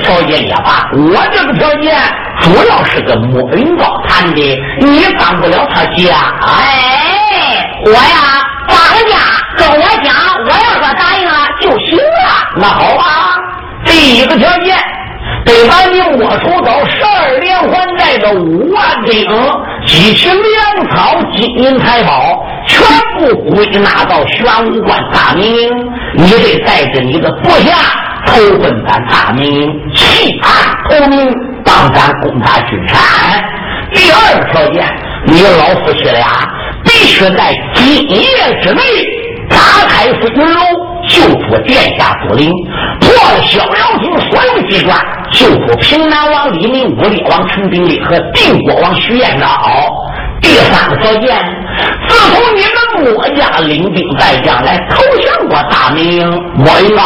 条件也罢，我这个条件主要是跟莫云高谈的，你当不了他家。哎，我呀，当家跟我讲，我要说答应了就行了。那好吧，第一个条件，得把你没收到十二连环寨的五万顶机器粮草、金银财宝，全部归纳到玄武关大明营。你得带着你的部下投奔咱大明营，弃暗投明，帮咱攻打君山。第二个条件，你老夫妻俩必须在今夜之内打开飞云楼，救出殿下朱灵，破了逍遥亭所有机关，救出平南王李明、武烈王陈炳立和定国王徐彦昭。第三个条件，自从你们墨家领兵带将来投降过大明，莫云高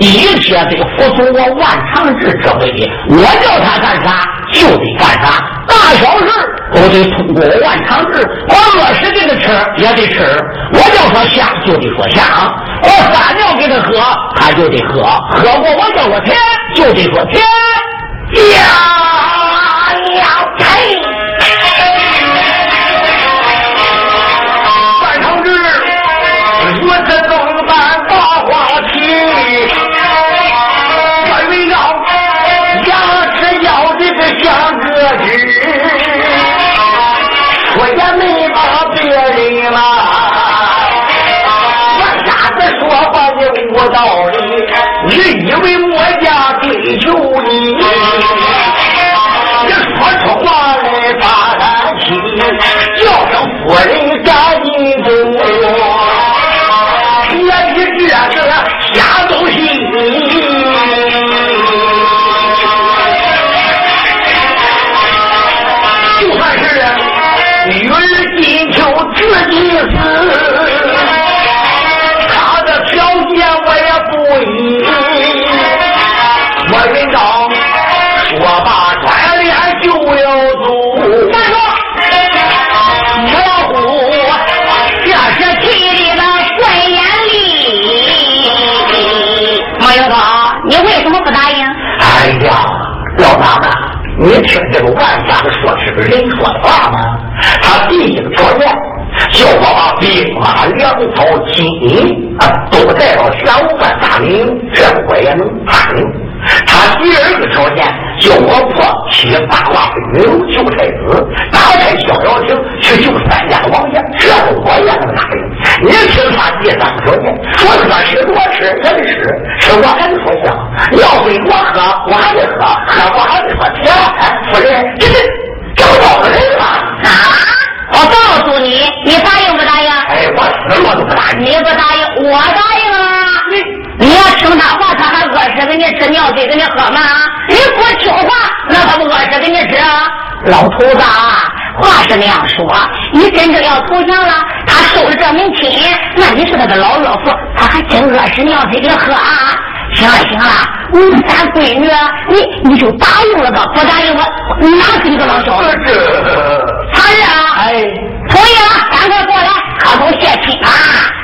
一切得服从我万长志这位，我叫他干啥就得干啥，大小事都得通过我万长志，我饿时给他吃也得吃，我叫他下就得说下，我撒尿给他喝他就得喝，喝过我叫我天就得说天，呀道理，你以为我家你听这个万家的说是个人说的话吗？他第一个条件叫我把兵马粮草金银啊都带到玄武关大明，这我也能答应。他第二个条件叫我破七八卦飞云楼救太子，打开逍遥亭去救三家王爷，这我也能答应。你听他第三个条件，说喝吃多吃也得吃，吃我还得说香，要给我喝我还得喝，喝我还得说甜。哎，夫人，这是找到人了。啊！我告诉你，你答应不答应？哎，我死我都不答应。你不答应，我答应啊！你你要听他话，他还饿死给你吃，尿给给你喝吗？你不听话，那他不饿死给你吃啊？老头子啊，话是那样说，你真正要投降了，他收了这门亲，那你是他的老岳父，他还真饿死尿给你喝啊？行了行了，你咱闺女，你你就答应了吧，不答应我你哪是你个老小子？常日啊，哎，同意了，赶快过来，磕头谢亲啊！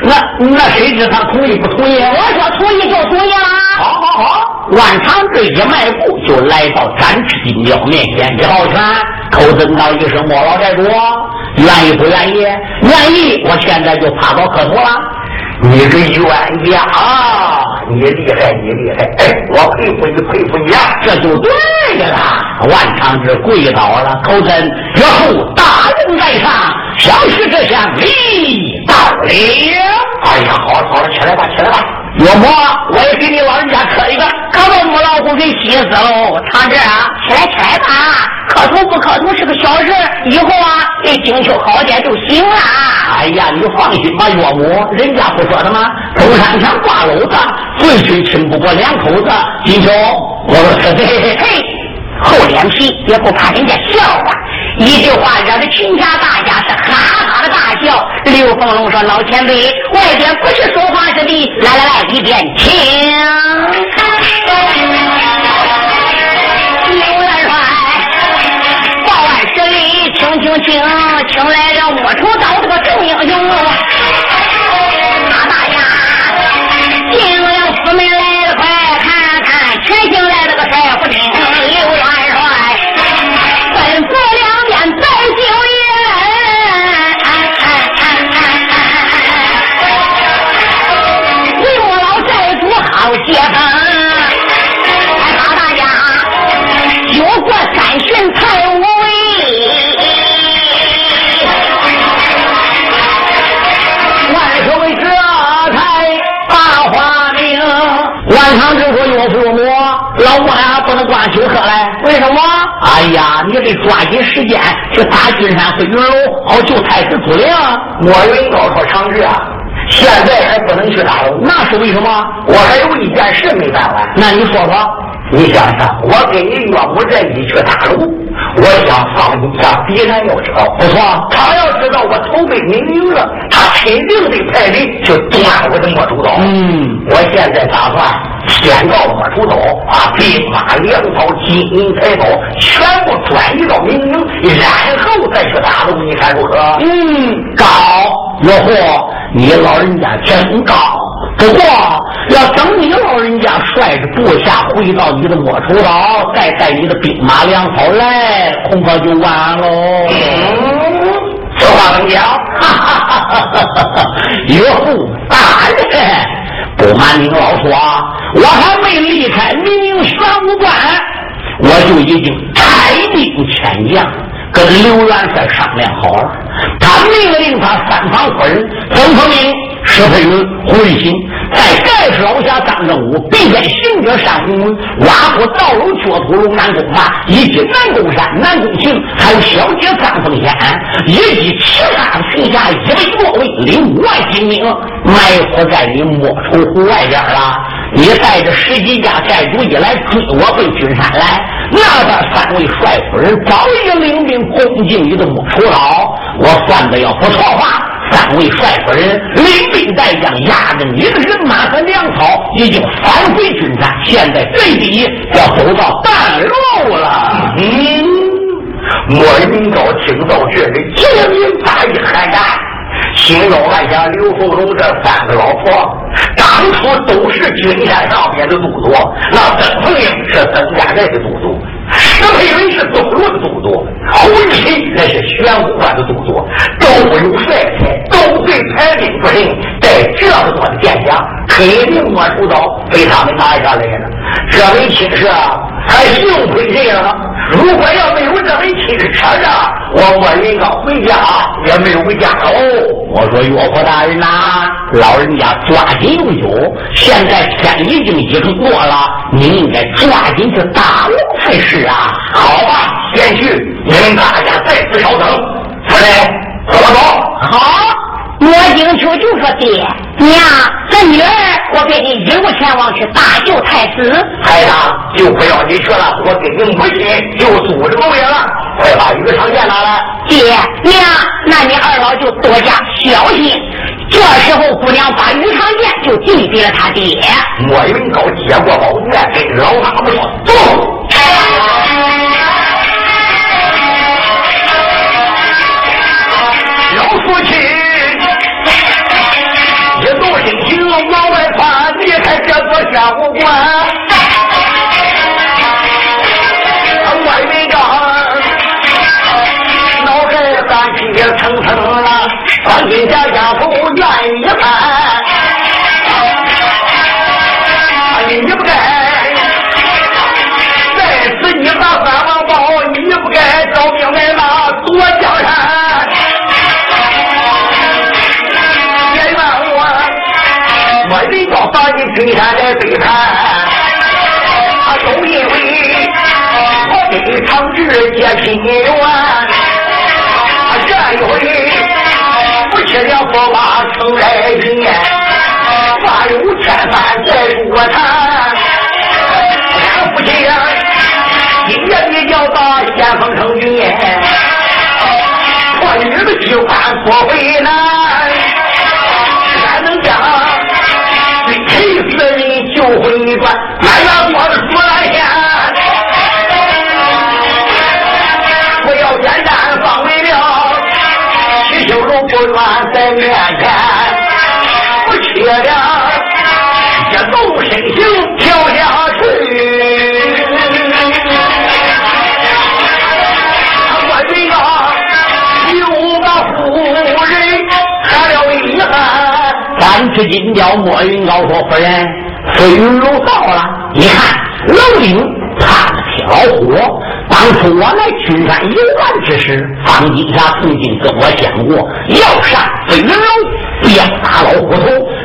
那那谁知他同意不同意？我说同意就同意了。好好好，万长志一迈步就来到展翅金雕面前，一抱拳，口尊道一声：“莫老寨主，愿意不愿意？愿意，我现在就趴到磕头了。你个冤家啊！你厉害，你厉害！哎，我佩服你，佩服你啊！这就对了。万长志跪倒了，口尊然后大人在上，小婿这厢礼到了。哎呀，好了好了，起来吧，起来吧。岳母，我也给你老人家磕一个，可把母老虎给气死喽！长志啊，起来起来吧，磕头不磕头是个小事，以后啊给精修好点就行了。哎呀，你放心吧，岳母，人家不说的吗？东山墙挂篓子，岁岁亲不过两口子。金秋，我说嘿嘿嘿，厚脸皮也不怕人家笑话，一句话惹得群侠大家是哈哈的大笑。刘凤龙说：“老前辈，外边不是说话之地，来来来，一边请。”刘元帅报案十里，请请请，请来了我出刀这个众英雄。哎呀，你得抓紧时间去打金山寺云楼，好救太子朱灵。莫云高说长治啊，现在还不能去打龙，那是为什么？我还有一件事没办完。那你说说。你想想，我跟你岳母这一去大陆，我想放不下必然要知道。不错，他要知道我投奔明营了，他肯定得派人去断我的莫愁岛。嗯，我现在打算先到莫愁岛，啊兵马、粮草、金银财宝全部转移到明营，然后再去大陆。你看如何？嗯，高，岳父，你老人家真高。不过，要等你老人家率着部下回到你的莫愁岛，再带你的兵马粮草来，恐怕就晚喽。嗯，这话能讲？哈哈哈哈哈！岳父大人，不瞒您老说，我还没离开明营玄武关，我就已经带兵遣将。跟刘元帅商量好了，他命令他三房夫人冯福明、石佩云、胡瑞新，在盖世老侠张正武，并肩行者单鸿文，挖过道路掘土龙南宫马，以及南宫山、南宫行，还有小姐张凤仙，以及其他群侠一百多位，领五万精兵，埋伏在你莫愁湖外边了。你带着十几家寨主一来追我回君山来，那边三位帅夫人早已领兵攻进你的莫愁岛。我算的要不错话，三位帅夫人领兵带将，压着你的人马和粮草，已经返回军山。现在最低要走到半路了。嗯，莫云高听到这里，精明大义喊战。心中暗想：刘凤荣这三个老婆，当初都是军山上边的都督，那曾凤英是曾家寨的都督，石佩云是走路的动作，胡一新那是玄武关的动作，都有帅才，都对排兵不胜，带这么多的剑将，肯定莫愁岛被他们拿下来了。这位亲事还幸亏这样了？如果要没有这位亲事扯着，我莫云高回家也没有回家喽。我说岳父大人呐、老人家抓紧用酒，现在天已经已经过了，你应该抓紧去大陆才是啊！好吧，先去，你们大家再次稍等。夫人，走走。好，我景秋就说：“爹娘，这女儿我给你一路前往去搭救太子。孩子，就不要你去了，我给你母亲就组织工业了。快把鱼肠剑拿来。爹娘，那你二老就多加小心。这时候，姑娘把鱼肠剑就递给了他爹。莫云高接过宝剑，跟老大们说：“走。”这座玄武关。外围着脑海翻起层层了，当今家家头愿意。你君山来背叛，啊，都因为我跟长治结亲缘。这一回夫妻俩不把成来人，话有千番再说谈。俺夫妻俩今夜比较大，先锋成军。我女的喜欢不回来，就回转，满院我的出来天，不要简单放为了，七修路不远在面前，不缺了，一动身形跳下去。三尺金雕莫云高说：“夫人，飞云楼到了。你看楼顶趴着铁老虎。当初我来青山游玩之时，方金霞曾经跟我讲过，要上飞云楼，不要打老虎头，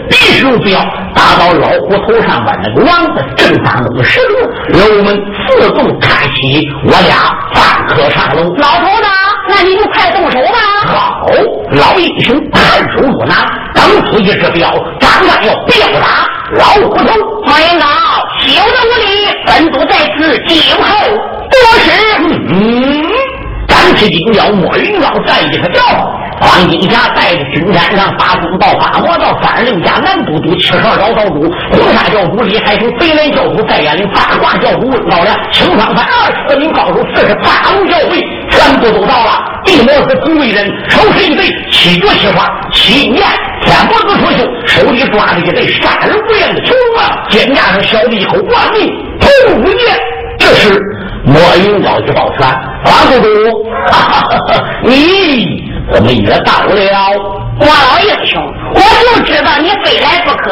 必须不要打到老虎头上把那个王子正当那个石头，楼门自动开启，我俩方可上楼。老头子，那你就快动手吧。好，老英雄看手入拿。”当初一只表，刚刚要吊打老虎头。马云高，休得无礼！本督在此静候多时。嗯，赶起金雕，莫云高再一个叫。黄金霞带着军山上八公道、八魔道、三令家南都督、七十二道道主、红沙教主、李海生、北连教主、戴眼岭八卦教主老梁、青方派二十名高手、四十八路教会，全部都到了。地魔是同为人，手持一对七绝七花、七年天脖子出袖，手里抓着一对杀人不厌的球啊，肩胛上削了一口万命铜五剑。这时莫云高去抱拳，黄都督，你。怎么也到了？我老英雄，我就知道你非来不可，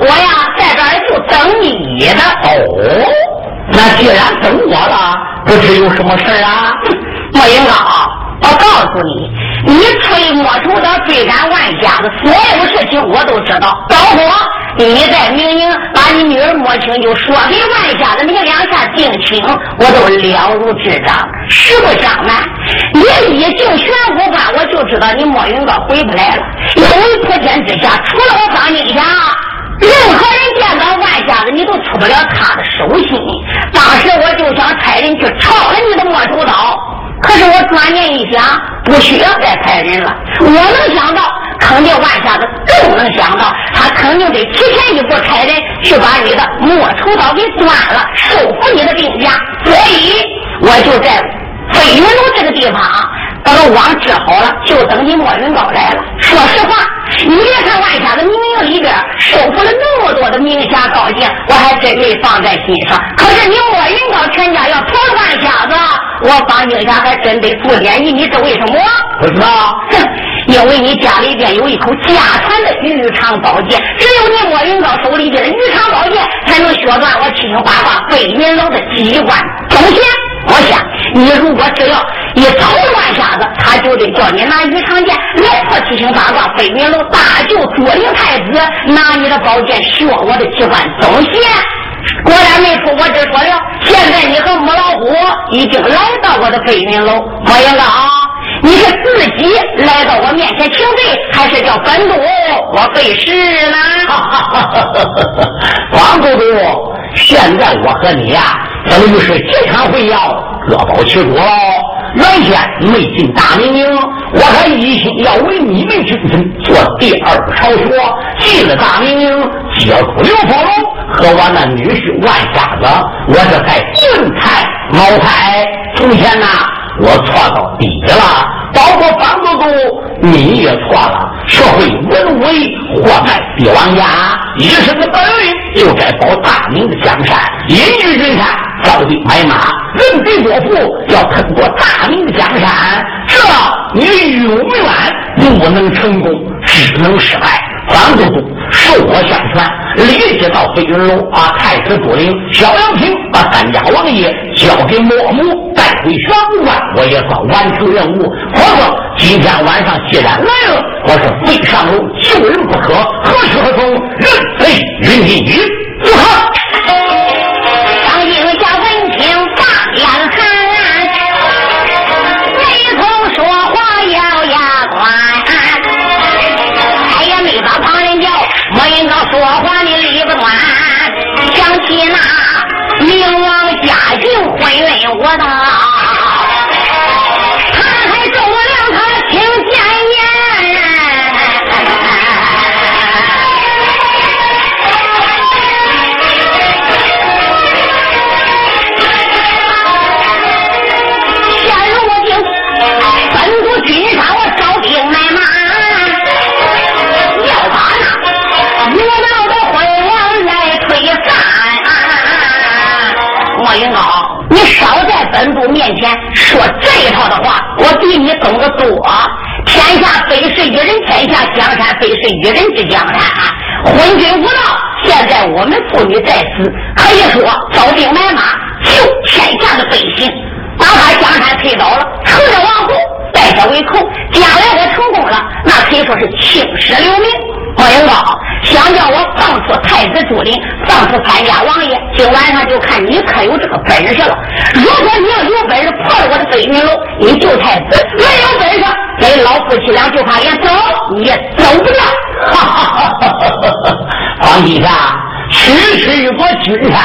我呀在这儿就等你的。哦，那既然等我了，不知有什么事啊？莫云高，我告诉你，你吹莫愁的追赶万家的所有事情，我都知道，包括。你在明明把你女儿摸清，就说给万家的那两下定亲，我都了如指掌。实不相瞒，你一进玄武关，我就知道你莫云高回不来了。因为普天之下，除了我方金霞，任何人见到万下子，你都出不了他的手心。当时我就想派人去抄了你的莫愁刀，可是我转念一想，不需要再派人了。我能想到。肯定万下子更能想到，他肯定得提前一步派人去把你的莫愁刀给断了，收复你的兵家。所以我就在飞云楼这个地方把个网治好了，就等你莫云高来了。说实话，你别看万家子名营里边收复了那么多的名侠高杰，我还真没放在心上。可是你莫云高全家要投了万家子，我方静霞还真得负点意。你知为什么？不知道。哼因为你家里边有一口家传的鱼肠宝剑，只有你莫云高手里边的鱼肠宝剑，才能削断我七星八卦飞云楼的机关。总线。我想，你如果只要一捣乱下子，他就得叫你拿鱼肠剑来破七星八卦飞云楼，大舅左灵太子，拿你的宝剑学我的机关。东西。果然没出我只说了。现在你和母老虎已经来到我的飞云楼，欢迎了啊。你是自己来到我面前请罪，还是叫本督我背诗呢？王都督，现在我和你呀，等于是几场会要各保其主喽。原先没进大明营，我还一心要为你们军臣做第二个朝学。进了大明营，接住刘凤龙和我那女婿万瞎子，我这才进台茅台。从前呐。我错到底了，包括方都，你也错了。社会文为祸害帝王家，一生的本领就该保大明的江山，隐居云山，招兵买马，人敌我父，要吞过大明的江山，这你永远不能成功，只能失败。方都受我相传，立即到飞云楼把太子朱灵、萧阳平把三家王爷交给莫母，回玄武关，我也算完成任务。皇上今天晚上既然来了，我是非上楼救人不可，何去何从？人非云泥雨，不可。这套的话，我比你懂得多。天下非是一人天下，江山非是一人之江山。昏君无道，现在我们妇女在此，可以说招兵买马，救天下的百姓，把他江山推倒了，成了王后，代他为寇。将来我成功了，那可以说是青史留名。莫云高，想叫我放出太子朱林，放出三家王爷，今晚上就看你可有这个本事了。如果你要有本事破了我的飞云楼，你救太子；没有本事，给老夫妻俩就怕连走你也走不了。哈哈哈哈哈！皇陛下，区区一座金山，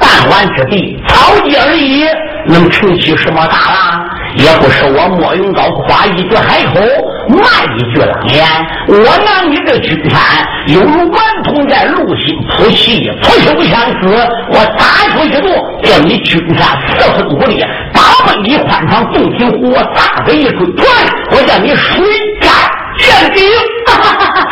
弹丸之地，草芥而已，能成起什么大浪？也不是我莫云高夸一句海口，骂一句狼言。我拿你这军山，犹如顽童在路心扑气，扑球相思。我打出一路，叫你军山四分五裂，八百里宽敞洞庭湖，我打个一追团，我叫你水战全顶。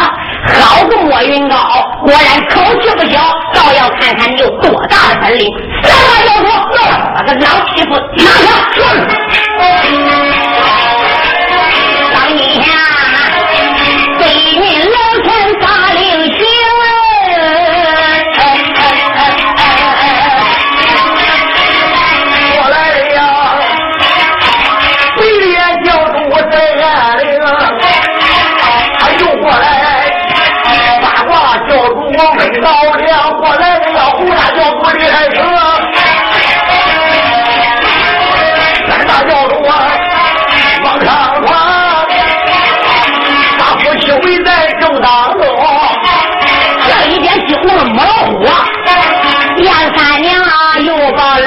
好个莫云高，果然口气不小，倒要看看你有多大的本领。三把交出，那个老匹夫，拿下！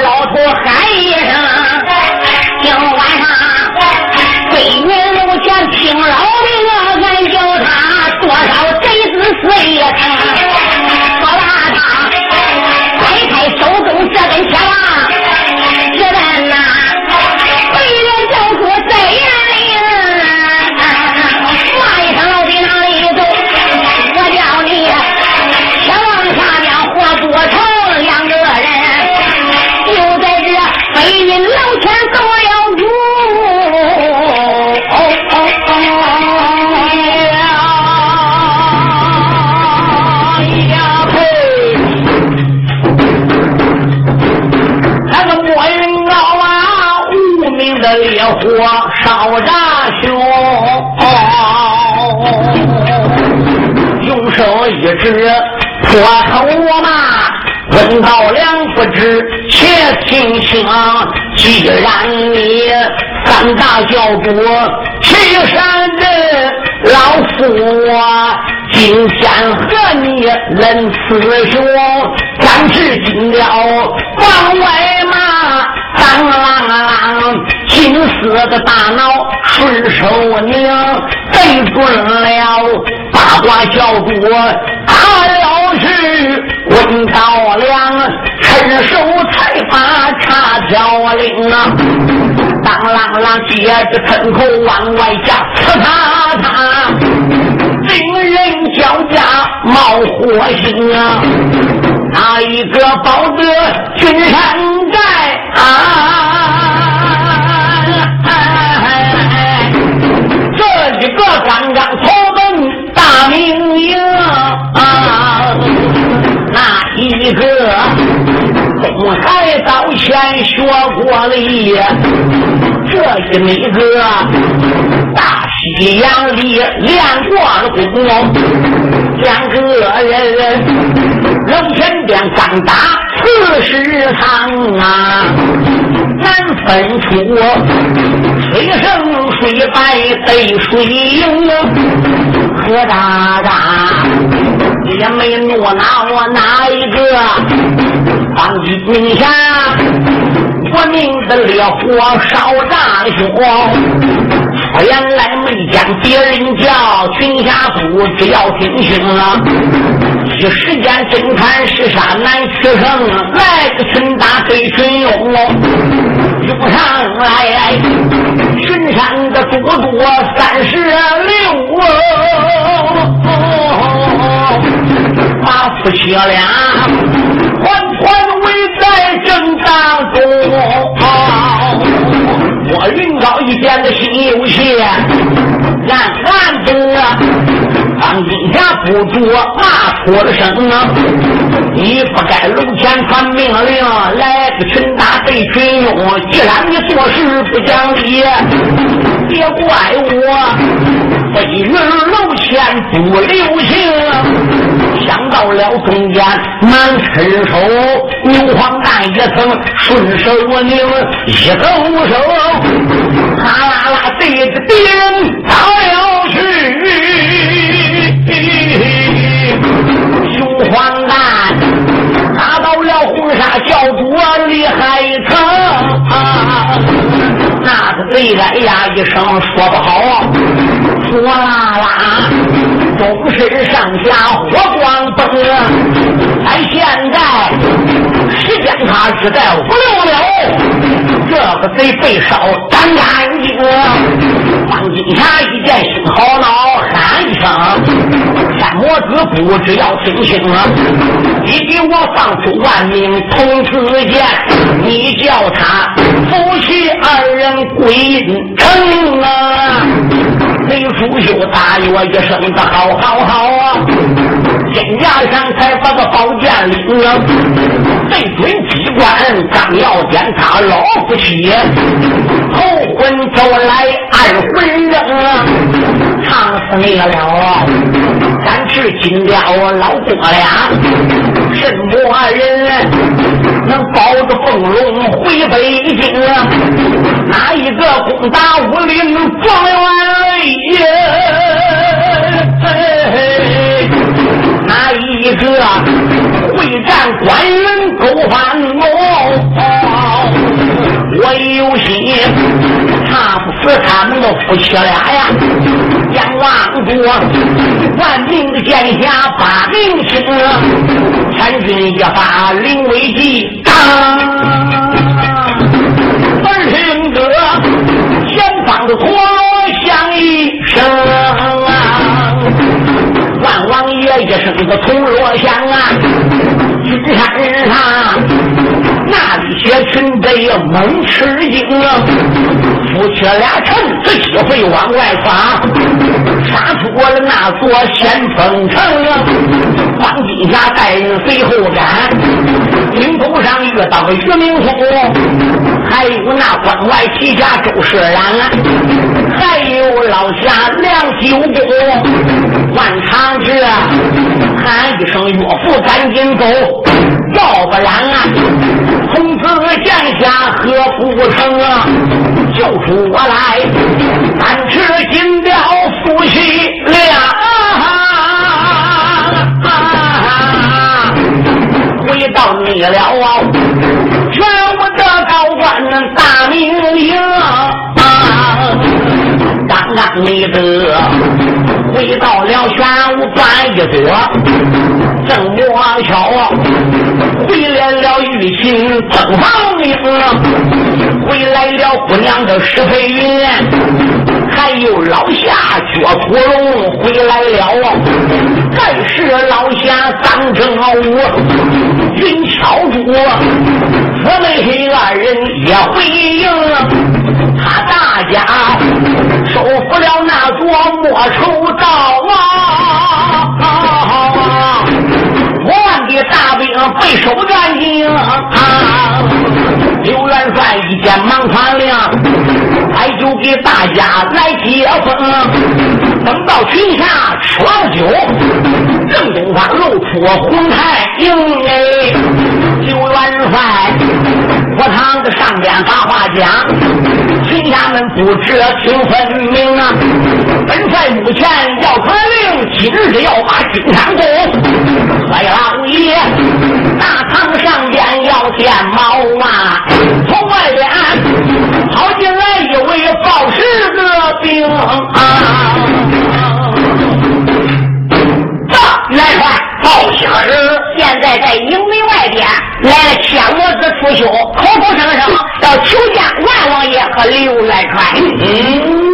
老头喊一声，今晚上闺女路前听饶命，俺叫他多少辈子岁呀！知，且听清。既然你三大教主岐山人，老夫我今天和你论雌雄，暂时进了房外嘛，当啷啷，金丝的大脑顺手拧，对准了八卦教主他了。是问道良，伸手才把茶条领啊！当啷啷，接着喷口往外下，呲他他，令人脚下冒火星啊！哪一个保得君山寨啊？这一个刚刚还早前学过礼，这一那个大西洋里练过了功，两个人龙泉殿刚打四十场啊，难分出水胜水败对水赢，何大大。也没怒恼我哪一个，当今名下，我命的烈火烧炸了胸。原来没将别人叫，群侠府只要听清了。一时间侦探是杀难取胜，来个群打对群勇，涌上来，群山的多多三十六。把夫妻俩在正当中，我莫云高一见的心有些暗暗的。当今下不住骂出了声啊！你不该楼前传命令，来个群打对群拥。既然你做事不讲理，别怪我飞云楼前不留情。想到了中间难伸手，牛黄蛋也曾顺手我拧一走手，哈啦啦对着敌人打了去。牛黄蛋打到了红纱教主李海成，那个贼哎呀一声说不好，说啦啦，终身上下火光崩。但现在时间他只在五六秒，这个贼被烧干干净。方金霞一见心好恼，喊一声：“三魔子不知要听清了！你给我放出万命童子剑，你叫他夫妻二人归阴城啊！”雷叔秀大约一声的好好好啊！肩胛上才把个宝剑领了，对准机关刚要点他老夫妻，头魂走来二魂扔，唱死你了！敢吃金雕老哥俩，什么人能保着凤龙回北京？哪一个攻打武林状元？哪一个会战官人勾翻我？我有心查不死他们的夫妻俩呀！阎王国万民的剑下把名清，千钧一发临危急，当耳听得前方的陀螺响一声。万王爷一声个铜锣响啊，金山上那里些群贼猛吃惊啊，夫妻俩趁此机会往外闯，杀出了那座先锋城啊。方金霞带人随后赶，顶头上遇到个于明松，还有那关外旗下周世兰啊，还有老侠梁九公，万长。是喊一声岳父，赶紧走，要不然啊，不成啊？救出我来，三尺金雕夫妻俩，回到你了啊！全我的高官大名名啊，刚刚你的。回到了玄武关一座，正摸巧回来了玉琴曾房命，回来了姑娘的石佩云，还有老夏薛屠龙回来了，再是老夏张正武云巧珠，姊妹二人也回应。他大家收复了那座莫愁道啊！万的大兵被收干净。刘元帅一见忙传令，还就给大家来接风。等到群下吃完酒，正东方露出红太阳哎，刘元帅我堂子上边把话讲。群侠们不知情分明啊！本帅目前要传令，今日要把金山攻。崔老爷，大堂上边要见毛啊！从外边跑进来一位报事的兵啊！大元帅，报信儿，现在在营门外边来了千魔子出修，口口声声要求见万王爷和刘元帅。嗯，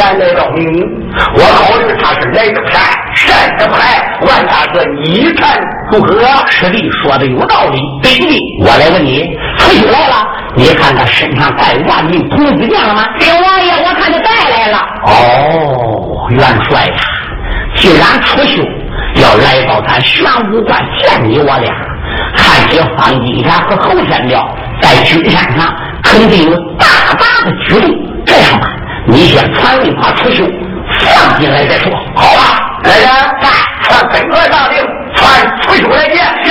刘元帅说完啥子？天魔子出修突然来到我考虑他是来的派，善的派，问他个你看如何？师弟说的有道理。对的，我来问你，出去来了？你看他身上带万命童子剑了吗？刘王爷，我看他带来了。哦，元帅呀，既然出修要来到咱玄武关见你我俩，看起方金霞和侯天彪在军山上肯定有大大的举动。这样吧，你先传令把出修放进来再说。好吧，来人，传本官大令，传出修来见。是。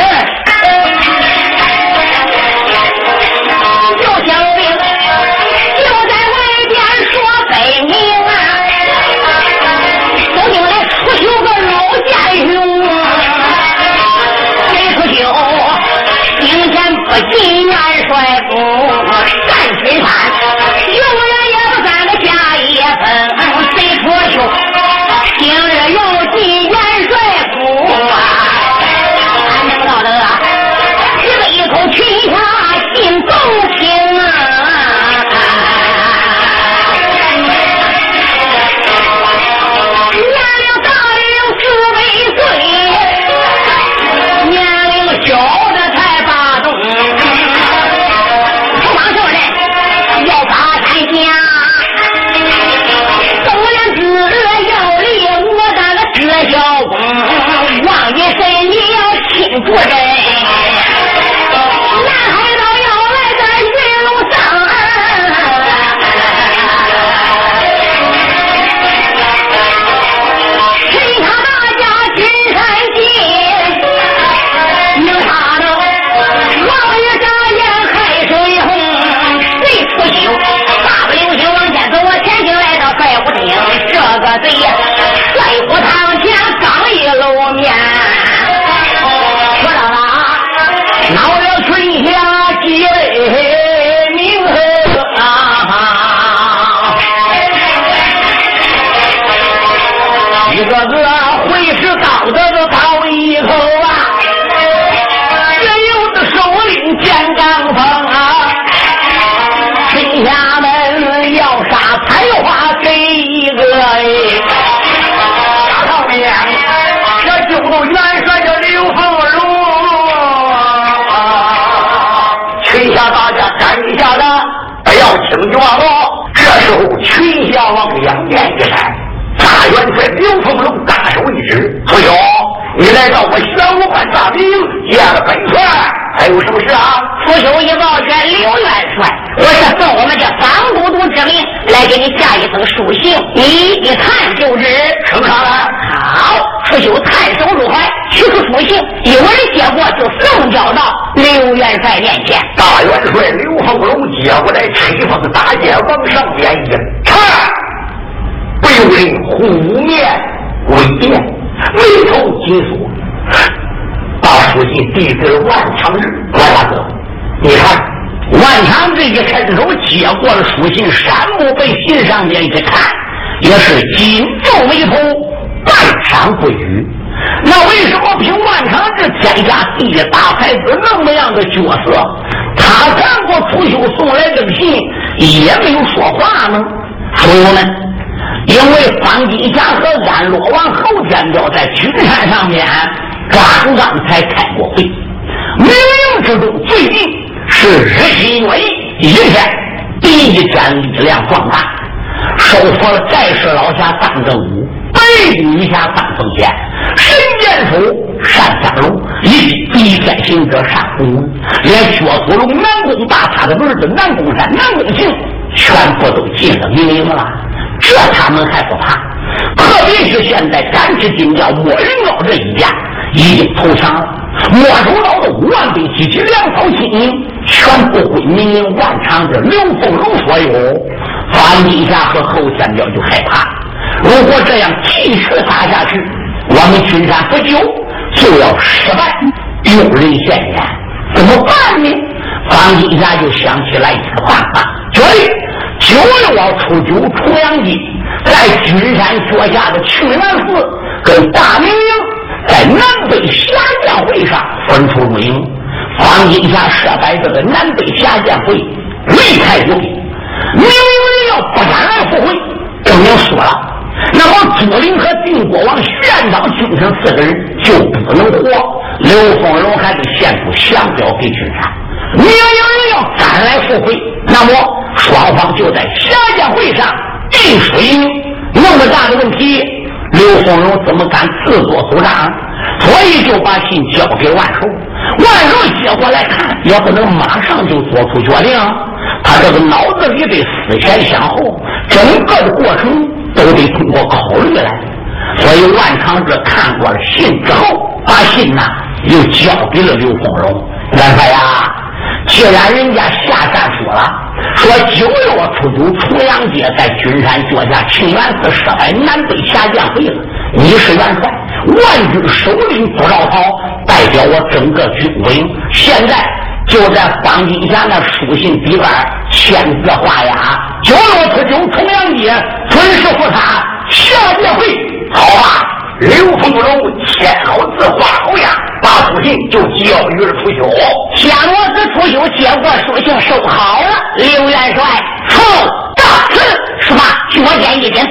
进元帅府，过人，元帅面前。大元帅刘凤龙接过来，吹风大剑往上边一看，不由人虎面微变，眉头紧锁，把书信递给了万长日，万大哥。你看，万长这一伸手接过了书信，山木被信上面一看，也是紧皱眉头，半晌不语。那为什么凭万长这天下第一大才子那么样的角色，他看过楚修送来的信，也没有说话呢？朋友们，因为方金霞和安洛王侯天彪在君山上面刚刚才开过会，冥冥之中最近。是日新月异，一天比一天力量壮大，收服了盖世老侠张正武，北女侠张凤仙，神箭手单三龙，以及逼天行者单鸿文，连薛福龙、南宫大他的儿子南宫山、南宫行，全部都进了民营了。这他们还不怕，特别是现在赶之金教莫云老这一家已经投降了。莫州岛的五万兵及其粮草金银，全部归民营万长之刘凤龙所有。方金霞和侯天彪就害怕，如果这样继续打下去，我们君山不久就要失败，丢人现眼，怎么办呢？方金霞就想起来一个办法，决定九月初九重阳节，在君山脚下的屈原寺跟大明营。在南北侠剑会上分出输赢，方金霞设摆这个南北侠剑会，擂台有名。明明要不敢来赴会，证明说了。那么朱灵和定国王玄奘君臣四个人就不能活。刘凤荣还得献出降表给君山，明有人要赶来赴会，那么双方就在下见会上定输赢。那么大的问题，刘凤荣怎么敢自作主张？所以就把信交给万寿。万寿接过来看，也不能马上就做出决定，他这个脑子里得思前想后，整个的过程都得通过考虑来。所以万长志看过了信之后，把信呐又交给了刘凤荣。元帅呀，既然人家下战书了，说九月初九重阳节在君山脚下清源寺设摆南北下见会了，你是元帅，万军首领朱兆涛代表我整个军委，现在就在方金霞那书信底板签字画押，九月初九重阳节准时赴他下界会。好吧，刘凤荣签好字画好押，把书信就交予了楚修。夏罗子楚修接过书信，收好了。刘元帅，奉大臣，是吧？脚尖一点，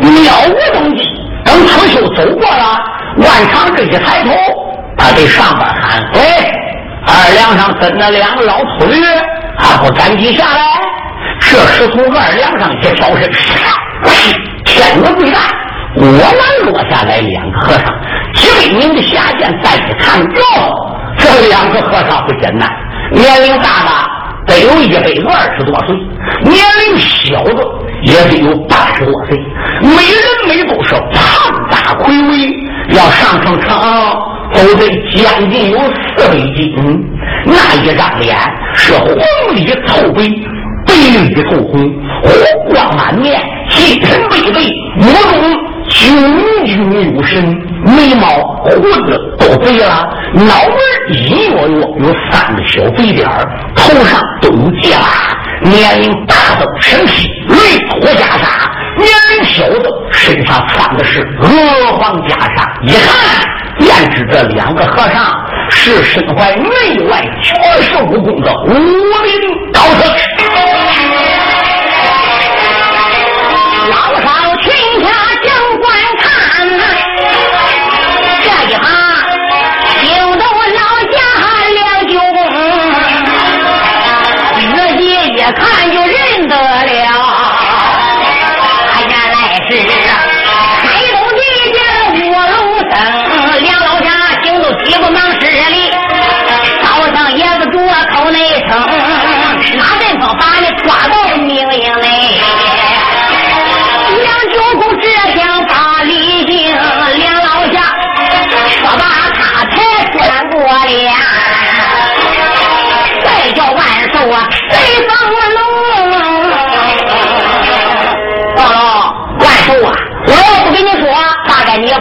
了无踪迹。等楚修走过了，万长志一抬头，他对上边喊：“喂，二梁上跟着两个老秃驴，还不赶紧下来？”这时从二梁上一挑身，天子最大，果然落下来两个和尚。几位您的下线再一看，哟，这两个和尚不简单，年龄大的得有一百二十多岁，年龄小的也得有八十多岁，每人每都是胖大魁伟，要上上称都得将近有四百斤。那一张脸是红里透白。白里透红，红光满面，气沉巍巍，魔容炯炯有神，眉毛胡子都白了，脑门隐约约有三个小白点儿头上都有结疤，年龄大的身披雷火袈裟，年龄小的身上穿的是鹅黄袈裟，一看便知这两个和尚是身怀内外绝世武功的武林高手。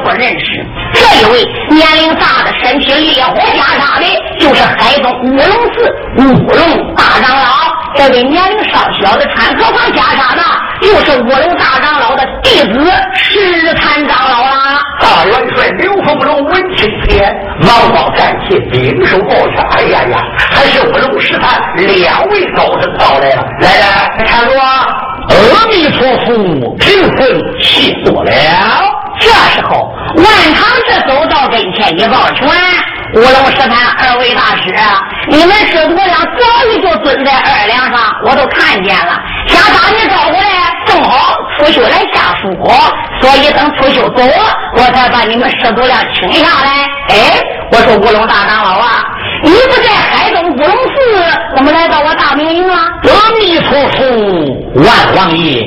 你也不认识这一位年龄大的、身披烈火袈裟的，就是海东乌龙寺乌龙大长老。这位年龄稍小的穿河黄袈裟的，就是乌龙大长老的弟子石坛长老啦。大元帅刘凤龙闻听此言，忙忙站起，拱手抱拳：“哎呀呀，还是乌龙石坛两位高僧到来了！来来，看着阿弥陀佛，贫僧谢过了。”这时候，万长志走到跟前一抱拳：“乌龙石坛二位大师，你们师徒俩早已就蹲在二梁上，我都看见了。想打你招呼来，正好楚秀来下书，所以等楚秀走了，我才把你们师徒俩请下来。哎，我说乌龙大长老啊，你不在海东乌龙寺，怎么来到我大明营啊？阿弥陀佛，万王爷。”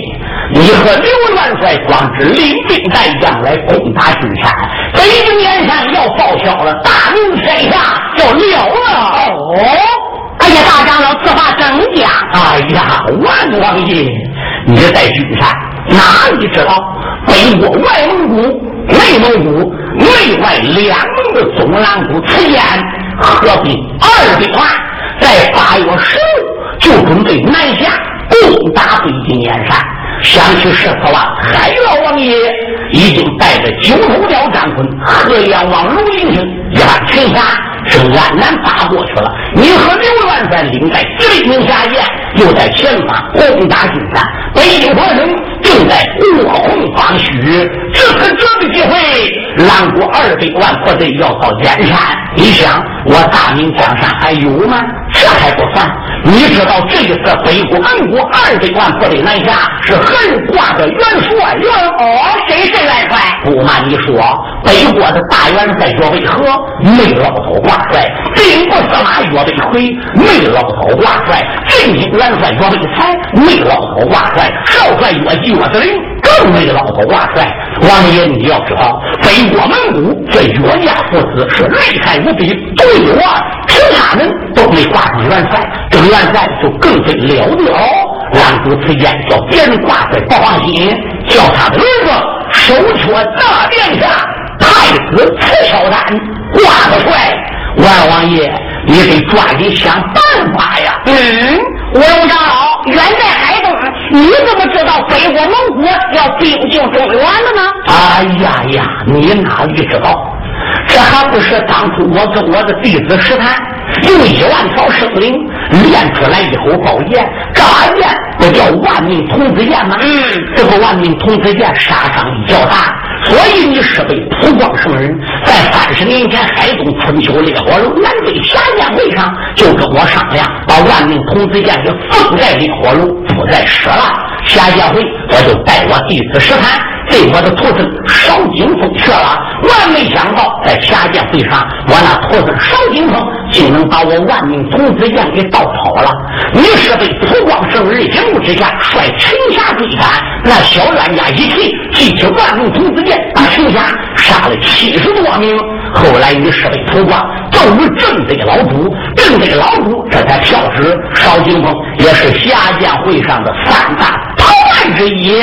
你和刘元帅光是领兵带将来攻打君山，北京燕山要报销了，大明天下要了了。哦，哎呀，大长老此话怎讲？哎呀，万王爷，你这在君山哪里知道？北国外蒙古、内蒙古内外两蒙的总狼谷此间合兵二百万，在八月十六就准备南下攻打北京燕山。想起十四万，海老王爷已经带着九头鸟张坤、河阎王卢林生一般臣下，是安南打过去了。你和刘元帅领在吉林下县，就在前方攻打金山。北京皇城正在过红方虚，这次这个机会，狼国二百万部队要到燕山。你想，我大明江山还有吗？这还不算。你知道这一次北国、南国二百万部队南下，是横挂的元帅元哦，谁是元帅？不瞒你说，北国的大元帅岳为何没老头挂帅，兵部司马岳维奎没老头挂帅，镇军元帅岳维才没老头挂帅，少帅岳继岳子林更没老头挂帅。王爷，你要知道，北国蒙古这岳家父子是厉害无比，对我其他人都没挂上元帅，这个元帅就更非了得了。让主此言叫别人挂帅不放心，叫他的儿子手托大殿下太子慈孝丹挂个帅。万王爷，你得抓紧想办法呀！嗯，我龙长老远在海东，你怎么知道北国蒙古要兵进中原了呢？哎呀呀，你哪里知道？这还不是当初我跟我的弟子石坦用一万条生灵练出来一口宝剑，这把剑不叫万命童子剑吗？嗯，这个万命童子剑杀伤力较大，所以你是被普光圣人在三十年前海东春秋烈火炉南北下剑会上就跟我商量，把万命童子剑给封在烈火炉，不再使了。下剑会我就带我弟子石坦。对我的徒孙少金峰去了，万没想到在下剑会上，我那徒孙少金峰就能把我万命童子剑给盗跑了。你是被普光圣人一怒之下率群侠追赶，那小冤家一气，记起万命童子剑，把群侠杀了七十多名。后来你是被普光奏于正德老主，正德老主这才票旨烧金凤也是下剑会上的三大逃难之一。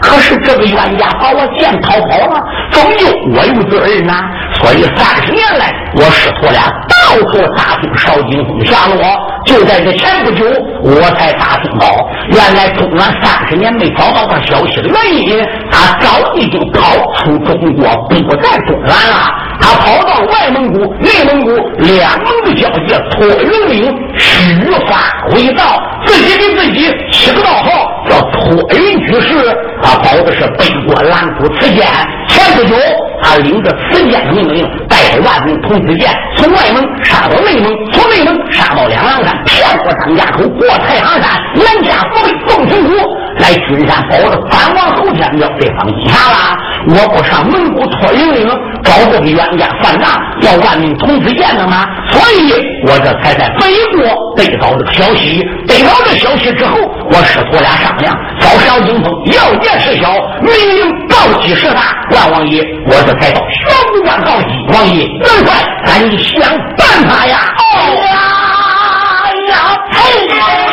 可是这个冤家把我剑逃跑了，终究我有责任呐。所以三十年来，我师徒俩到处打听邵金峰下落。就在这前不久，我才打听到，原来中原三十年没找到他消息的原因，他早已经逃出中国，不在中原了。他跑到外蒙古、内蒙古两蒙的交界，托云岭虚发为道，自己给自己起个道号叫托云居士。啊包的是北国狼谷刺剑。前不久，他领着刺剑的命令，带着万名童子剑，从外蒙杀到内蒙，从内蒙杀到两狼山，骗过张家口，过太行山，南下北凤城谷，来君山保着反王侯天庙这方一下了。我不上蒙古托云岭找这个冤家算账，要万民童子剑的吗？所以我这才在北国得到这个消息。得到这消息之后，我师徒俩商量，找少金峰要见事小，命令告急事大。万王爷，我这才到玄武关告急。王爷，元帅，赶紧想办法呀！哦呀呀！嘿，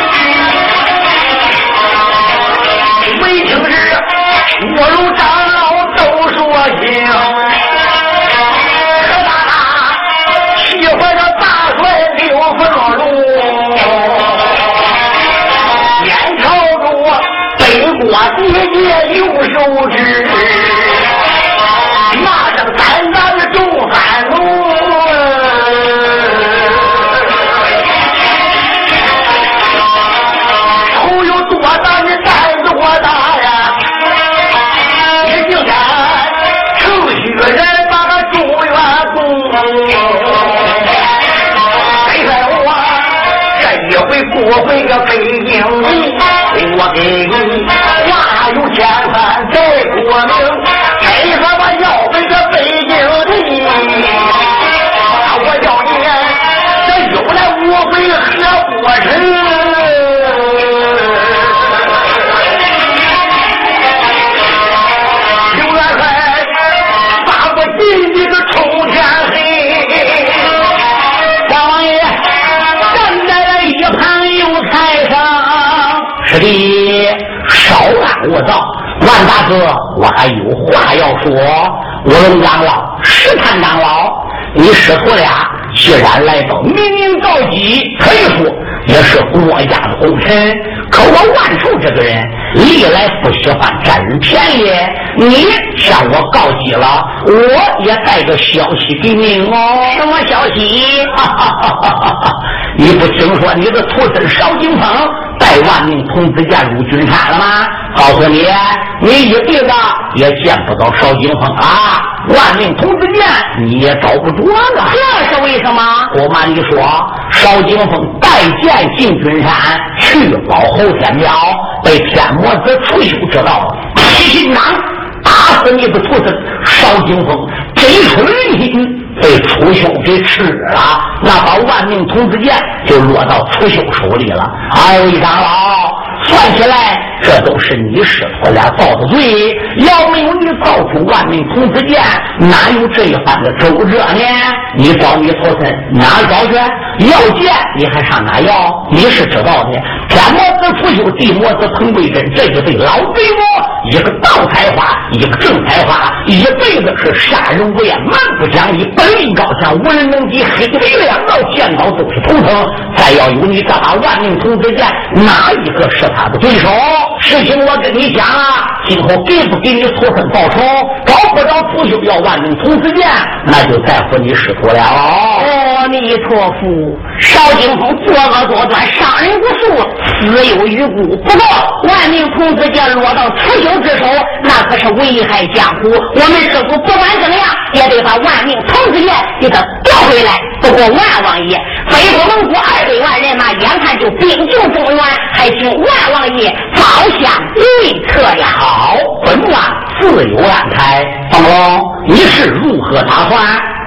回过回个北京，我给你哪有千番再过名？安勿躁。万大哥，我还有话要说。五龙长老、石探长老，你师徒俩既然来到明明告急，可以说也是国家的功臣。可我万寿这个人历来不喜欢占人便宜，你向我告急了，我也带个消息给你哦。什么消息？哈哈哈哈哈！你不听说你的徒孙邵景峰带万名童子剑入军山了吗？告诉你，你一辈子也见不到邵景峰啊！万名童子剑你也找不着了。这是为什么？不瞒你说，邵景峰带剑进军山去保后天庙，被天魔子楚修知道了，提心囊打死你的徒子邵景峰，真出人心。被楚修给吃了，那把万命童子剑就落到楚修手里了。哎，魏长老，算起来这都是你师徒俩造的罪。要没有你造出万命童子剑，哪有这一番的周折呢？你找你徒孙哪找去？要剑你还上哪要？你是知道的，天魔子出修，地魔子彭贵珍，这一对老贼魔，一个道才华，一个正才华，一辈子是杀人无厌，蛮不讲理。本领高强，无人能敌，黑黑两道剑刀都是头疼。再要有你这把万命童子剑，哪一个是他的对手？事情我跟你讲啊，今后给不给你徒孙报仇，找不着徒兄要万命童子剑，那就在乎你师徒了。阿弥陀佛，邵景峰作恶多端，伤人无数，死有余辜。不过万命童子剑落到楚修之手，那可是危害江湖。我们师傅不管怎么样，也得把万命童子剑给他夺回来。不过万王爷，北国蒙古二百万人马，眼看就兵就中原，你是如何打算？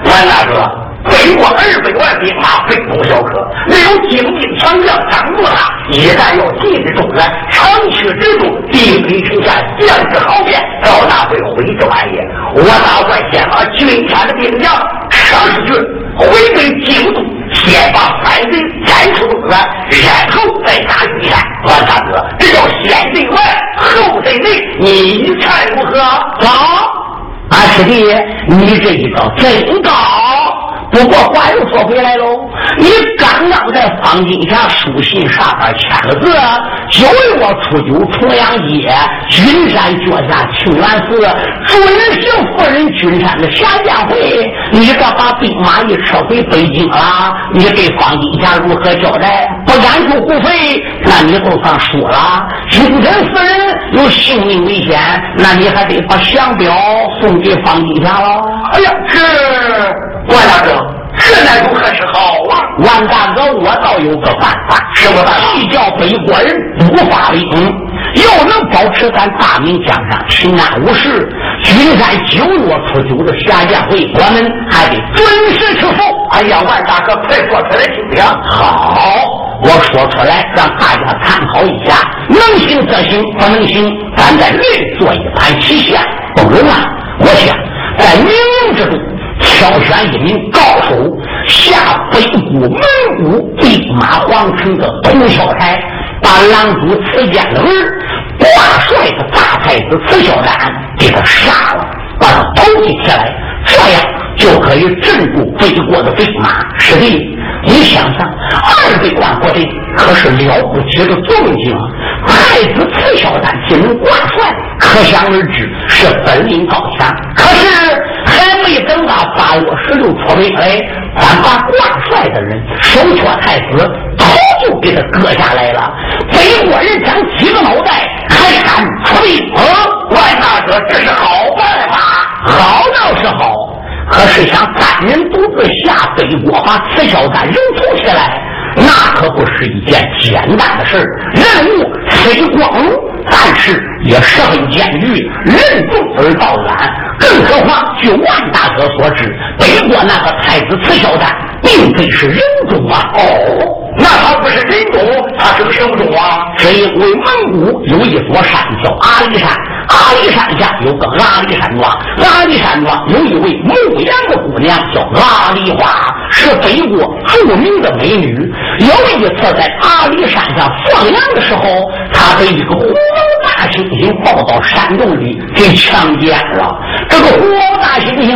万大哥。北国二百万兵马非同小可，那有精兵强将张住他，一旦要进入中原，长驱直入，地北城下，将士好变，赵大会回之晚也。我打算先把军山的兵将撤出去，回归京都，先把反贼赶出中原，然后再打军山。万大哥，这叫先对外，后贼内，你看如何？好，啊师弟，你这一招真高。不过话又说回来喽，你刚刚在方金霞书信上边签了字，九月初九重阳节，君山脚下清源寺，准行夫人君山的下宴会。你这把兵马一撤回北京了，你给方金霞如何交代？不敢出护费，那你就算输了。君臣夫人有性命危险，那你还得把降表送给方金霞喽。哎呀，是。万大哥，这乃如何是好啊？万大哥，我倒有个办法，什么办法？既叫北国人不发兵，又能保持咱大明江山平安无事。君山九月初九的下宴会，我们还得准时去赴。哎呀，万大哥，快说出来听听。好，我说出来让大家参考一下，能行则行，不能行，咱再另做一盘棋下。不容啊！我想在冥冥之中。挑选一名高手下北国蒙古兵马皇城的屠小台，把狼主刺剑的儿挂帅的大太子刺小丹给他杀了，把他偷袭起来，就可以镇住北国的兵马。师弟，你想想，二百万国的可是了不起的重兵，太子刺小丹既能挂帅，可想而知是本领高强。可是。还没等到八月十六出兵来，咱把挂帅的人手托太子头就给他割下来了。北国人长几个脑袋还敢出兵？啊，万大哥，这是好办法。好倒是好，可是想单人独自下北国，把此小丹人头起来，那可不是一件简单的事任务虽光荣。但是也十分艰巨，任重而道远。更何况，据万大哥所知，北国那个太子慈孝丹，并非是人种啊！哦，那他不是人种，他是个什么中啊？是因为蒙古有一座山叫阿里山，阿里山下有个阿里山庄，阿里山庄有一位牧羊的姑娘叫阿里花，是北国著名的美女。有一次在阿里山上放羊的时候，她被一个。猩猩抱到山洞里给强奸了。这个红毛大猩猩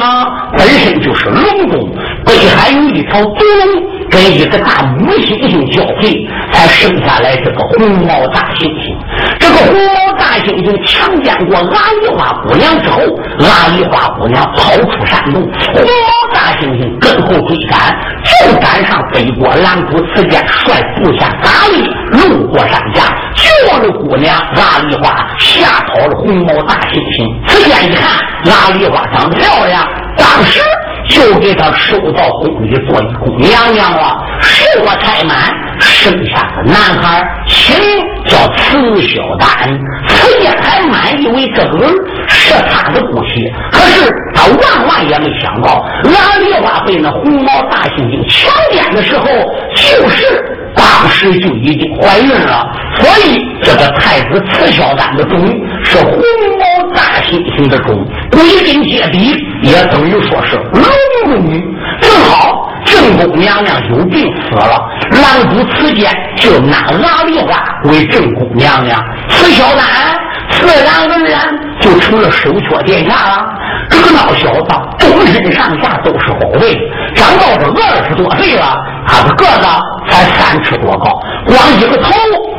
本身就是龙中，北海有一条毒龙，跟一个大母猩猩交配，才生下来这个红毛大猩猩。这个红毛大猩猩强奸过阿丽花姑娘之后，阿丽花姑娘跑出山洞，红毛大猩猩跟后追赶，就赶上北国蓝谷此间率部下打猎，路过山下，救了姑娘阿丽花，吓跑了红毛大猩猩。此间一看，拉丽花长得漂亮，当时。就给他收到宫里做一宫娘娘了，是我太满，生下个男孩，名叫慈孝丹。此间还满以为这个儿是他的骨气，可是他万万也没想到，俺梨花被那红毛大猩猩强奸的时候，就是当时就已经怀孕了。所以这个太子慈孝丹的种是红毛大猩猩的种，归根结底也等于说是龙。宫女正好正宫娘娘有病死了，郎主此间就拿阿梨花为正宫娘娘，慈孝丹自然而然就成了首缺殿下了。这个老小子终身上下都是宝贝，长到这二十多岁了，他的个子才三尺多高，光一个头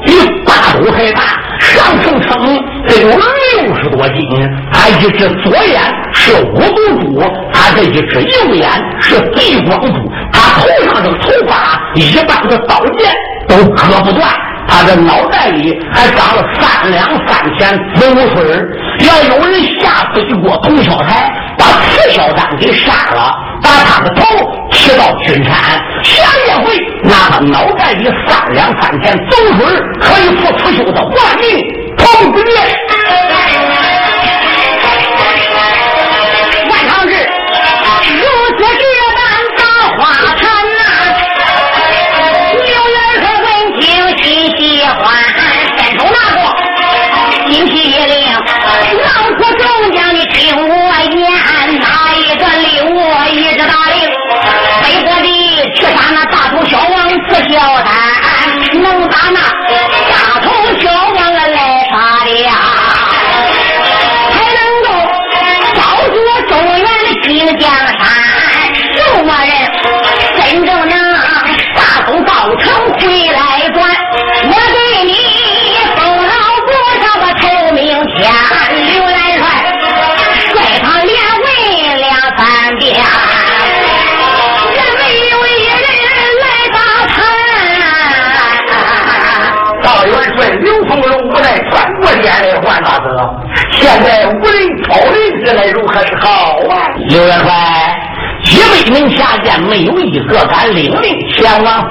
比八斗还大，上称称得有六十多斤。他一只左眼是五毒珠，他这一只右眼是地光珠，他头上的头发一般的刀剑都割不断。他的脑袋里还长了三两三钱子午水要有人下北国通霄台，把赤小丹给杀了，把他的头提到君山，下一回那他脑袋里三两三钱子午水可以付慈修的万命同志。将你听我言，哪一个领我一直打令？北国的去杀那大头小王子小丹，能打那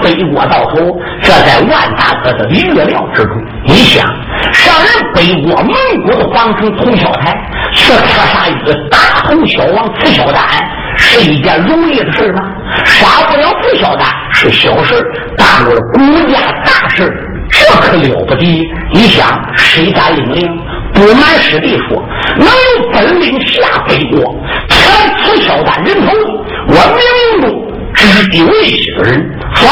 前往北国到头，这在万大哥的预料之中。你想，上人北国蒙古的皇城通霄台，去刺杀一个大头小王刺小丹，是一件容易的事吗？杀不了刺小丹是小事，耽误了国家大事，这可了不得。你想，谁敢领令？不瞒师弟说，能有本领下北国，砍刺小丹人头。我明明中只有一些个人，说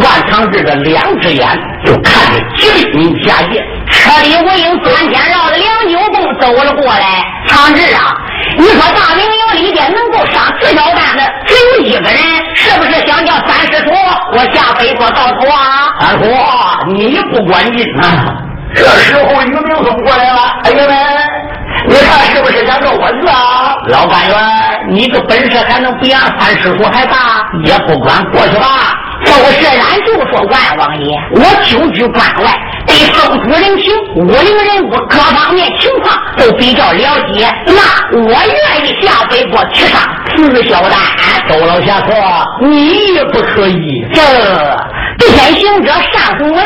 万长志的两只眼就看着几百名下界，车里无影三天绕了两九宫走了过来。长志啊，你说大明营里边能够杀四小丹的只有一个人，是不是想叫三师徒我下北国报仇啊？三叔，你不管劲啊！这时候于明松过来了，哎呀们。你看是不是想个蚊子啊？老干员，你的本事还能比俺三师傅还大？也不管过去吧。这我自然就说万王爷，我久居关外，对风土人情、武林人物各方面情况都比较了解。那我愿意下北国去杀慈小丹。周老侠说：“你也不可以。”这天行者单洪文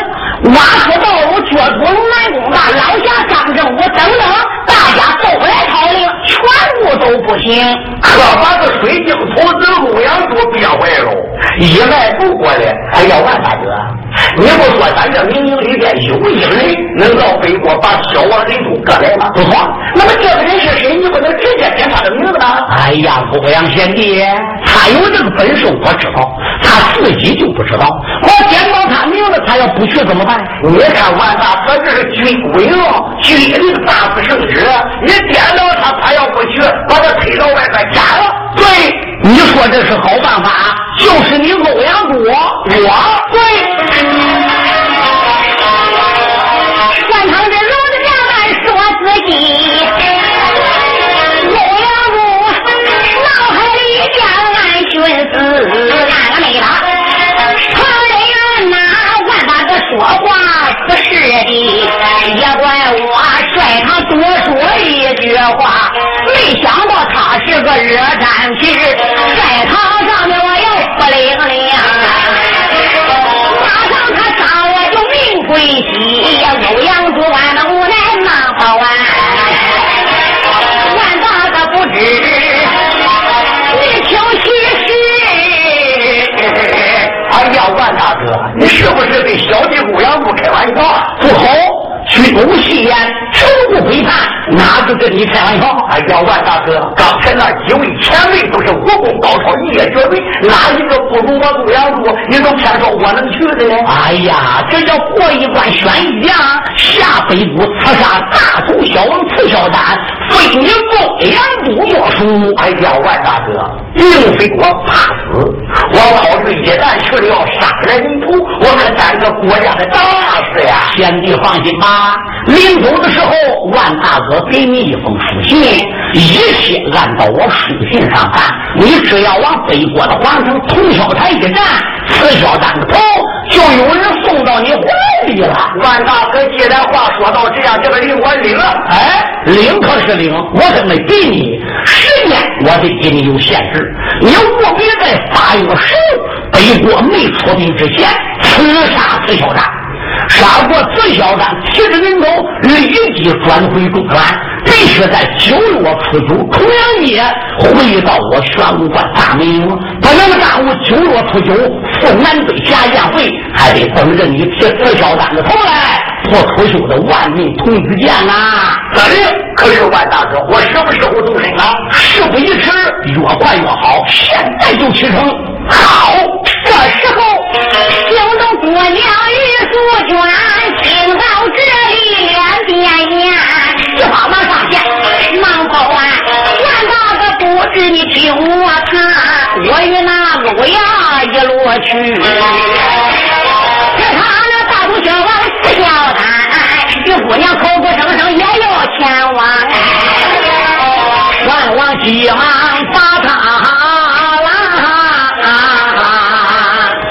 挖出道路，掘出南宫大老侠张正武等等，大家都来讨令，全部都不行。可把这水晶头子欧阳都憋坏了，一迈不过来，哎呀，万大哥，你不说咱这明营里边有一人能到北国把小王人都割来吗？不错，那么这个人是谁？你不能直接点他的名字吗？哎呀，欧阳贤弟，他有这个本事，我知道，他自己就不知道。我点到他名字，他要不去怎么办？你看万大哥这是军规哦，军令大不圣旨，你点到他，他要要不去，把他推到外边。讲了，对你说这是好办法，就是你欧阳过，我，对。算他这聋子哑巴说自己。欧阳过，脑海里边乱寻思，那个没了。他这人呐，万般不说话，不是的，也怪我，帅他多说一句话。没想到他是个热战士，在堂上面我又不灵灵，马上他杀我就命归西，欧阳主万的无奈骂不完，万大哥不知你听喜事，哎呀，万大哥，你是不是跟小弟欧阳不开玩笑？不好。去无戏言，仇不背叛，哪个跟你开玩笑？哎呀，万大哥，刚才那几位前辈都是武功高超，一绝对，哪一个不如我欧阳柱？你都偏说我能去的呢？哎呀，这叫过一关选一将，下北谷刺杀大头小王刺小丹，非你欧阳柱莫属。哎呀，万大哥，并非我怕死，我考虑一旦去了要杀人灭口，我可担个国家的大事呀。贤弟放心吧。临走的时候，万大哥给你一封书信，一切按照我书信上办。你只要往北国的皇城通宵台一站，此小丹的头，就有人送到你怀里了。万大哥，既然话说到这样，这个领我领了。哎，领可是领，我真没给你时间，我得给你有限制。你务必在八月十五北国没出兵之前，刺杀此小丹。杀过紫小丹，提着人头立即转回中原，必须在九月初九重阳节回到我玄武关大本营，不能耽误九月初九赴南北侠宴会，还得等着你提紫小丹的头来破楚秀的万命童子剑呐！司令，可是万大哥，我什么时候动身啊？事不宜迟，越快越好，现在就启程。好，这时候惊动姑娘玉素娟，听到这里脸变颜，一把马上前忙报完。万大哥不知你听我谈，我与那欧阳一路去，这他那大肚小王不交谈，这姑娘口口声声也要前往，万王急忙把他。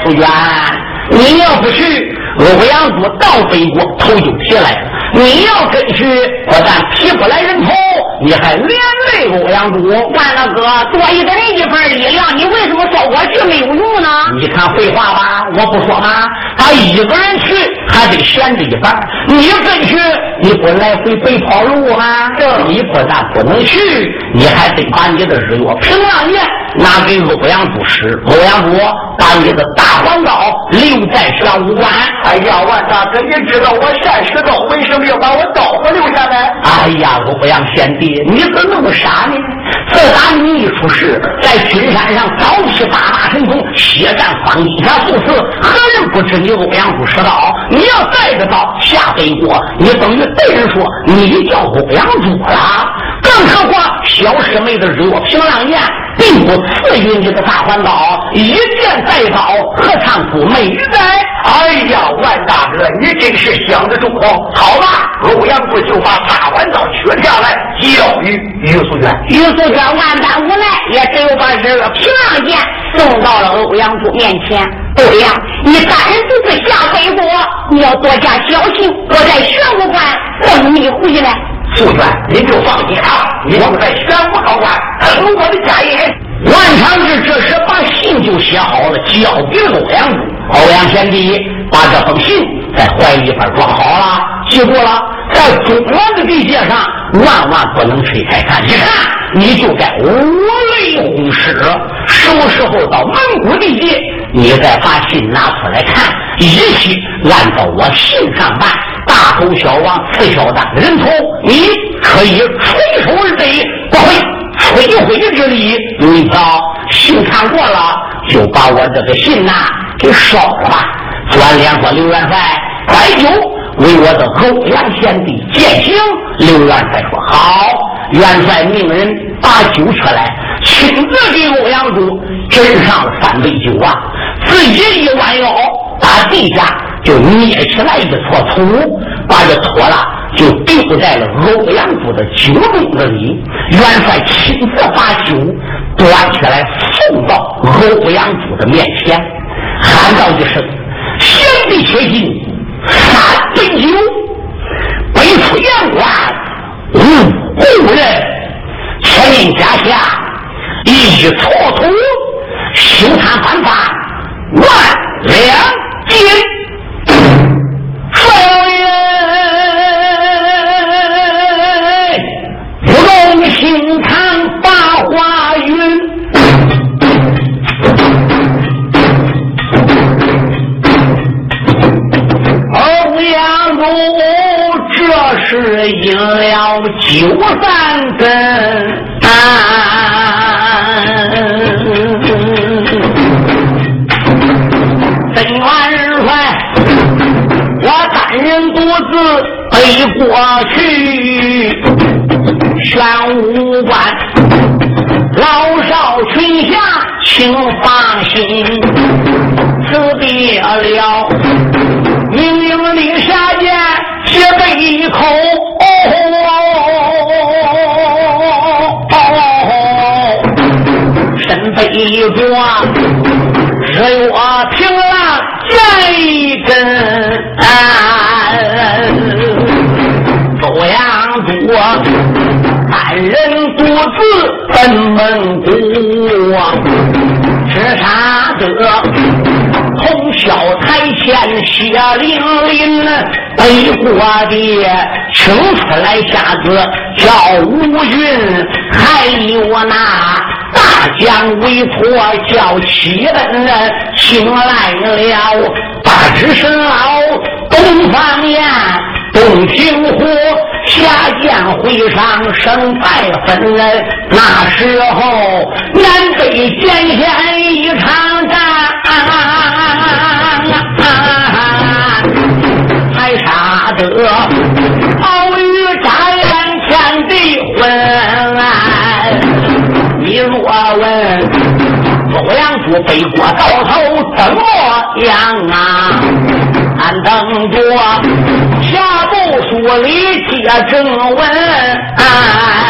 不远，你要不去，欧阳祖到北国头就提来了。你要跟去，我但提不来人头，你还连累欧阳祖。万大哥，多一个人一份力量，你为什么说我去没有用呢？你看废话吧，我不说吗？他一个人去还得闲着一半，你跟去，你不来回白跑路吗？这你不但不能去，你还得把你的日月平浪剑拿给欧阳主使。欧阳祖把你的大黄刀留在玄武关。哎呀，万大哥，你知道我现世道为什么？要把我刀子留下来。哎呀，欧阳贤弟，你怎么那么傻呢？自打你一出事，在君山上早起八大神通，血战方一下数次，何人不知你欧阳不识刀？你要带着刀下北国，你等于被人说你叫欧阳主了。更何况小师妹的日月平浪剑并不次于你的大环刀，一剑带刀，何尝不美哉？哎呀，万大哥，你真是想得周到。好吧，欧阳祖就把大环刀取下来，交于于素娟。于素娟万般无奈，也只有把日月平浪剑送到了欧阳祖面前。欧阳，你单独自下北国，你要多加小心，我在玄武关等你回来。素娟，您就放心啊，我在玄武高关等我的家人。万长志这时把信就写好了，交给欧阳祖。欧阳贤弟把这封信在怀里边装好了，记住了，在中原的地界上，万万不能推开看。一看你就该五雷轰狮。什么时候到蒙古地界，你再把信拿出来看，一切按照我信上办。大头小王刺小的人头，你可以垂手而得，不会。摧毁之力，你瞧，信看过了，就把我这个信呐给烧了吧。转脸说：“刘元帅，摆酒为我的欧阳贤弟践行。”刘元帅说：“好。”元帅命人把酒车来，亲自给欧阳主斟上了三杯酒啊，自己一弯腰，把地下就捏起来一撮土，把这脱了。就丢在了欧阳祖的酒盅子里，元帅亲自把酒端起来送到欧阳祖的面前，喊道一声：“贤弟且进，三杯酒，北出阳关，无故人。”千里家下一撮土，修他办法万两金。是应了九三根。曾元帅，我单人独自背过去，玄武关老少群侠，请放心，辞别了，明明令下剑，写背口。背着日月平浪见一根，周阳祖单人独自奔蒙古，吃啥得。红绡台前血淋淋，北国的请出来下子叫吴云，还有那大将为婆叫启恩，请来了八只神老东方呀。洞庭湖下见会上胜败分，那时候南北见线一场战，还杀得鳌鱼扎眼天地昏。你若问欧阳祖背过刀头怎么样啊？俺等着。下部书里接正文。